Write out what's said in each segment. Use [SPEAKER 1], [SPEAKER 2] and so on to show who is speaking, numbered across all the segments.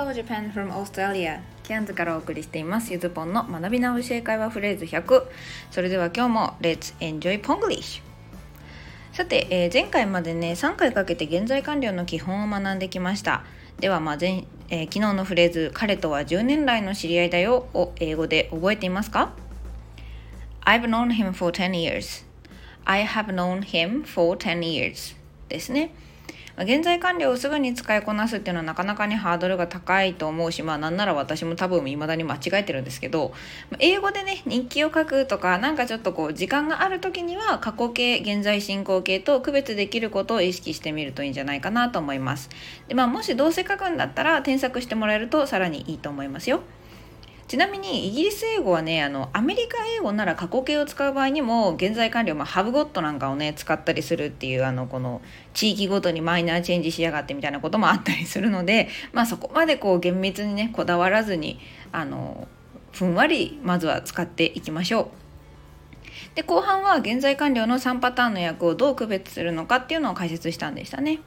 [SPEAKER 1] Hello Japan from Australia キャンズからお送りしています。ゆずぽんの学び直し英会話フレーズ100それでは今日も Let's enjoy Ponglish さて、えー、前回までね3回かけて現在完了の基本を学んできました。ではまあ前、えー、昨日のフレーズ彼とは10年来の知り合いだよ。を英語で覚えていますか？I've known him for 10 years. I have known him for 10 years. ですね。現在完了をすぐに使いこなすっていうのはなかなかにハードルが高いと思うし、まあなんなら私も多分未だに間違えてるんですけど、英語でね、日記を書くとか、なんかちょっとこう時間がある時には過去形、現在進行形と区別できることを意識してみるといいんじゃないかなと思います。で、まあもしどうせ書くんだったら添削してもらえるとさらにいいと思いますよ。ちなみにイギリス英語はねあのアメリカ英語なら過去形を使う場合にも現在完了、まあ、ハブゴットなんかをね使ったりするっていうあのこの地域ごとにマイナーチェンジしやがってみたいなこともあったりするので、まあ、そこまでこう厳密にねこだわらずにあのふんわりまずは使っていきましょう。で後半は現在完了の3パターンの訳をどう区別するのかっていうのを解説したんでしたね。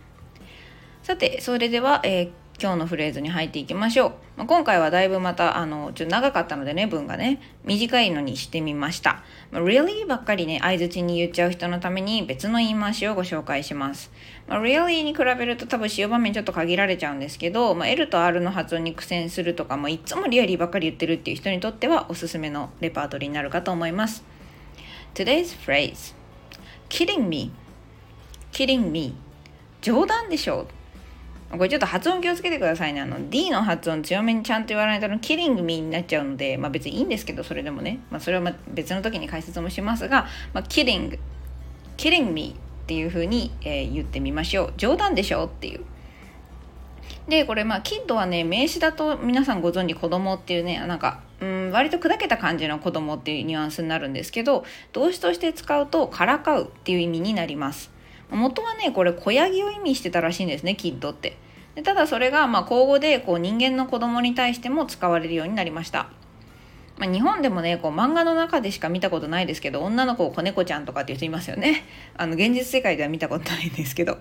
[SPEAKER 1] さてそれでは、えー今日のフレーズに入っていきましょう。まあ、今回はだいぶまた、あの、ちょっと長かったのでね、文がね、短いのにしてみました。まあ、really? ばっかりね、相づちに言っちゃう人のために別の言い回しをご紹介します。まあ、really? に比べると多分使用場面ちょっと限られちゃうんですけど、まあ、L と R の発音に苦戦するとか、もいつもリアリーばっかり言ってるっていう人にとってはおすすめのレパートリーになるかと思います。Today's phrase kidding me kidding me 冗談でしょこれちょっと発音気をつけてくださいね。あの D の発音強めにちゃんと言わないとキリングミになっちゃうので、まあ別にいいんですけど、それでもね。まあそれはま別の時に解説もしますが、まあ、キリング、キリングミっていう風に、えー、言ってみましょう。冗談でしょっていう。で、これまあキッドはね、名詞だと皆さんご存知子供っていうね、なんか、うん、割と砕けた感じの子供っていうニュアンスになるんですけど、動詞として使うとからかうっていう意味になります。元はねこれ子ヤギを意味してたらしいんですねキッドってでただそれがまあ口語でこう人間の子供に対しても使われるようになりました。まあ、日本でもねこう漫画の中でしか見たことないですけど女の子を子猫ちゃんとかっていう人いますよね。あの現実世界では見たことないんですけど。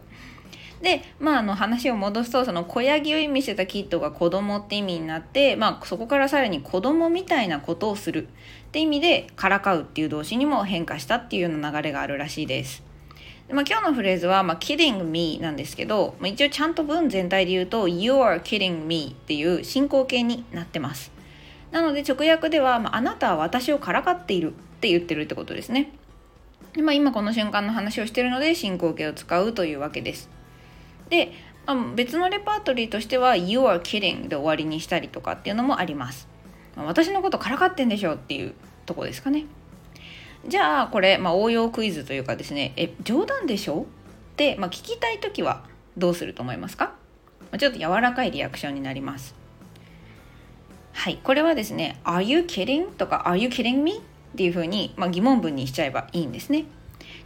[SPEAKER 1] で、まあ、あの話を戻すとその子ヤギを意味してたキッドが子供って意味になって、まあ、そこからさらに子供みたいなことをするって意味でからかうっていう動詞にも変化したっていうような流れがあるらしいです。まあ、今日のフレーズは、まあ、kidding me なんですけど、まあ、一応ちゃんと文全体で言うと you are kidding me っていう進行形になってます。なので直訳では、まあ、あなたは私をからかっているって言ってるってことですね。でまあ、今この瞬間の話をしてるので進行形を使うというわけです。で、まあ、別のレパートリーとしては You are kidding で終わりにしたりとかっていうのもあります。まあ、私のことからかってんでしょっていうとこですかね。じゃあこれ、まあ、応用クイズというかですねえ冗談でしょ？って、まあ、聞きたい時はどうすると思いますか？ちょっと柔らかいリアクションになりますはいこれはですね「Are you kidding?」とか「Are you kidding me?」っていうふうに、まあ、疑問文にしちゃえばいいんですね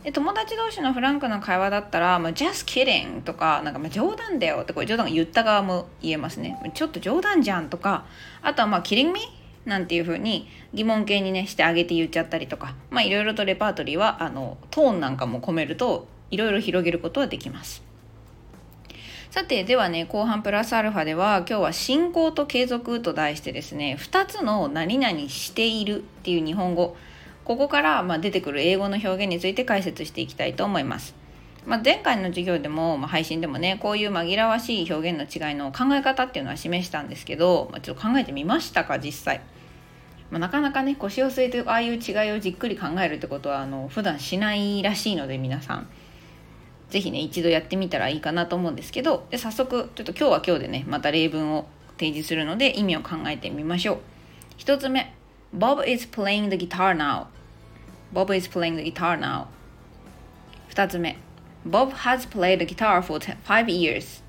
[SPEAKER 1] で友達同士のフランクな会話だったら「まあ、just kidding」とか「なんかまあ冗談だよ」ってこれ冗談言った側も言えますねちょっと冗談じゃんとかあとはまあ「kidding me?」なんていう風に疑問形にねしてあげて言っちゃったりとかまあいろいろとレパートリーはあのトーンなんかも込めるといろいろ広げることはできます。さてではね後半プラスアルファでは今日は進行と継続と題してですね2つの何々しているっていう日本語ここからま出てくる英語の表現について解説していきたいと思います。まあ、前回の授業でも、まあ、配信でもねこういう紛らわしい表現の違いの考え方っていうのは示したんですけど、まあ、ちょっと考えてみましたか実際。まあ、なかなかね腰を据えてああいう違いをじっくり考えるってことはあの普段しないらしいので皆さん。是非ね一度やってみたらいいかなと思うんですけどで早速ちょっと今日は今日でねまた例文を提示するので意味を考えてみましょう。1つ目。Bob is playing the guitar now. Bob is playing the guitar now. 2つ目。Bob has played guitar for 5 years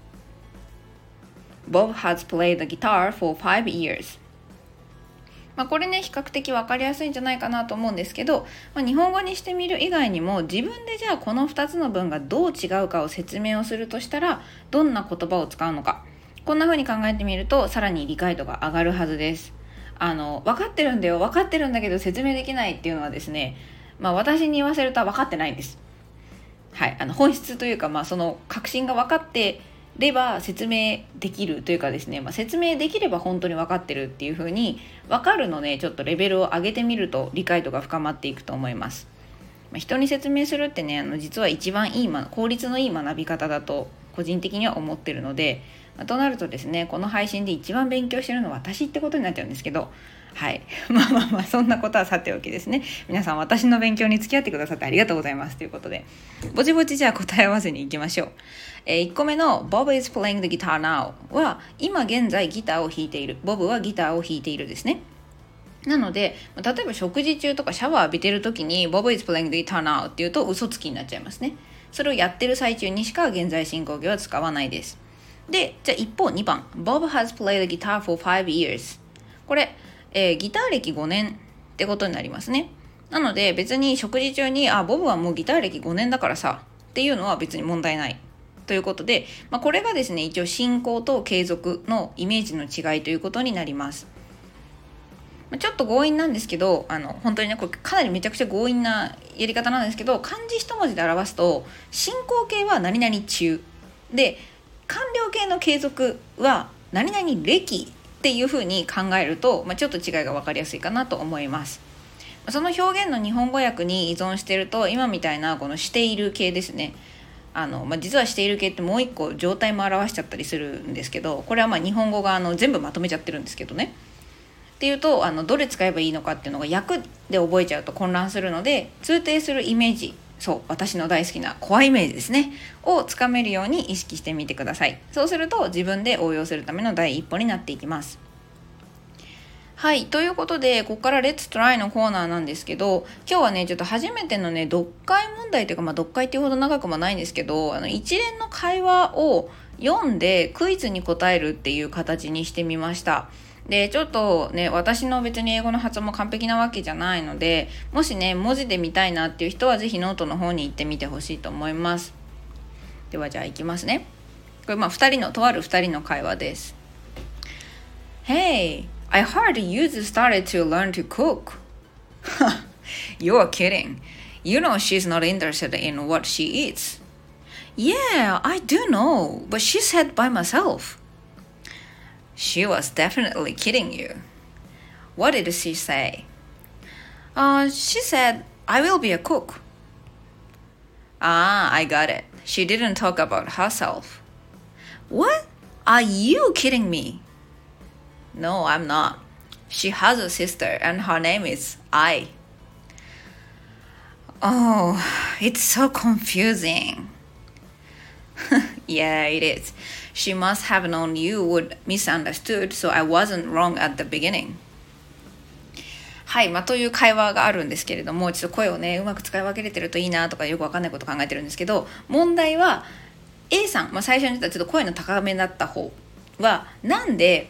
[SPEAKER 1] Bob has played guitar for 5 years まあ、これね比較的分かりやすいんじゃないかなと思うんですけど、まあ、日本語にしてみる以外にも自分でじゃあこの2つの文がどう違うかを説明をするとしたらどんな言葉を使うのかこんな風に考えてみるとさらに理解度が上がるはずです。あの分かってるんだよ分かってるんだけど説明できないっていうのはですね、まあ、私に言わせると分かってないんです。はい、あの本質というか、まあ、その確信が分かってれば説明できるというかですね、まあ、説明できれば本当に分かってるっていう風に分かるのでちょっとレベルを上げてみると理解度が深まっていくと思います。まあ、人に説明するってねあの実は一番いい、ま、効率のいい学び方だと個人的には思ってるので、まあ、となるとですねこの配信で一番勉強してるのは私ってことになっちゃうんですけどはい。まあまあまあ、そんなことはさておきですね。皆さん、私の勉強に付き合ってくださってありがとうございます。ということで、ぼちぼちじゃあ答え合わせに行きましょう。えー、1個目の Bob is playing the guitar now は、今現在ギターを弾いている。ボブはギターを弾いているですね。なので、例えば食事中とかシャワー浴びてる時に Bob is playing the guitar now っていうと嘘つきになっちゃいますね。それをやってる最中にしか現在進行形は使わないです。で、じゃあ一方2番 Bob has played the guitar for five years これ、えー、ギター歴5年ってことになりますね。なので別に食事中に、あ、ボブはもうギター歴5年だからさっていうのは別に問題ない。ということで、まあ、これがですね、一応進行と継続のイメージの違いということになります。ちょっと強引なんですけど、あの、本当にね、これかなりめちゃくちゃ強引なやり方なんですけど、漢字一文字で表すと、進行形は何々中。で、完了形の継続は何々歴っていうふうに考えると、まあ、ちょっと違いが分かりやすいかなと思います。その表現の日本語訳に依存してると今みたいなこのしている系ですねあの、まあ、実はしている系ってもう一個状態も表しちゃったりするんですけどこれはま日本語があの全部まとめちゃってるんですけどね。っていうとあのどれ使えばいいのかっていうのが訳で覚えちゃうと混乱するので通底するイメージそう私の大好きなコアイメージですね。をつかめるように意識してみてください。そうすると自分で応用するための第一歩になっていきます。はいということでここから「レッツトライのコーナーなんですけど今日はねちょっと初めてのね読解問題というかまあ読解っていうほど長くもないんですけどあの一連の会話を読んでクイズに答えるっていう形にしてみました。で、ちょっとね、私の別に英語の発音も完璧なわけじゃないので、もしね、文字で見たいなっていう人はぜひノートの方に行ってみてほしいと思います。ではじゃあ行きますね。これまあ2人の、とある2人の会話です。Hey, I heard you started to learn to cook. You're kidding. You know she's not interested in what she eats. Yeah, I do know, but she said by myself. She was definitely kidding you. What did she say? Uh, she said, I will be a cook. Ah, I got it. She didn't talk about herself. What? Are you kidding me? No, I'm not. She has a sister, and her name is I. Oh, it's so confusing. Yeah, it is. She must have known you would misunderstood, so I wasn't wrong at the beginning. はい、まあ、という会話があるんですけれども、ちょっと声をね、うまく使い分けれてるといいなとかよくわかんないこと考えてるんですけど、問題は A さん、まあ、最初に言ったちょっと声の高めだった方は、なんで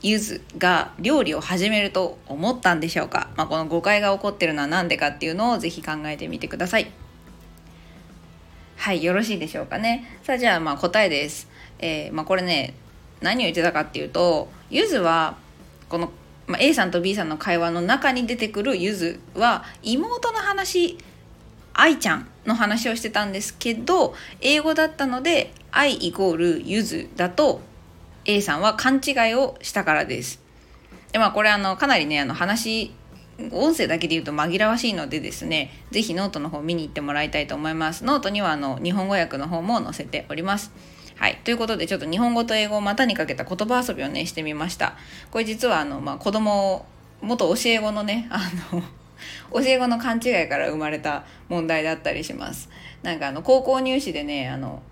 [SPEAKER 1] ゆずが料理を始めると思ったんでしょうか、まあ、この誤解が起こってるのは何でかっていうのをぜひ考えてみてください。はい、よろしいでしょうかね。さあ、じゃあ、まあ答えです。えー、まあ、これね何を言ってたかっていうとゆずはこの、まあ、A さんと B さんの会話の中に出てくるゆずは妹の話愛ちゃんの話をしてたんですけど英語だったので愛イコールゆずだと A さんは勘違いをしたからです。でまあこれあのかなりねあの話音声だけで言うと紛らわしいのでですね是非ノートの方見に行ってもらいたいと思いますノートにはあの日本語訳の方も載せておりますはい。ということで、ちょっと日本語と英語を股にかけた言葉遊びをね、してみました。これ実は、あの、まあ、子供を、元教え子のね、あの、教え子の勘違いから生まれた問題だったりします。なんかあの、高校入試でね、あの、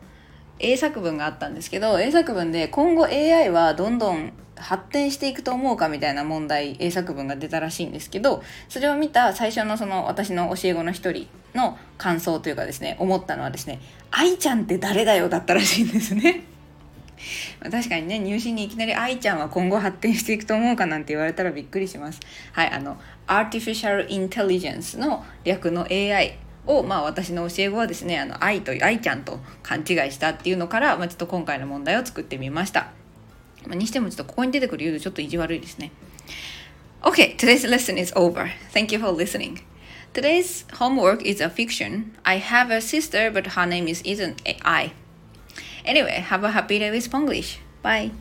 [SPEAKER 1] 英作文があったんですけど、英作文で今後 AI はどんどん発展していくと思うかみたいな問題、英作文が出たらしいんですけど、それを見た最初のその私の教え子の一人の感想というかですね、思ったのはですね、愛ちゃんって誰だよだったらしいんですね。確かにね入試にいきなり愛ちゃんは今後発展していくと思うかなんて言われたらびっくりしますはいあの Artificial Intelligence の略の AI をまあ私の教え子はですねあの愛と愛ちゃんと勘違いしたっていうのから、まあ、ちょっと今回の問題を作ってみました、まあ、にしてもちょっとここに出てくるユーちょっと意地悪いですね Okay, today's lesson is over. Thank you for listening. Today's homework is a fiction. I have a sister, but her name is isn't I. Anyway, have a happy day with Ponglish. Bye!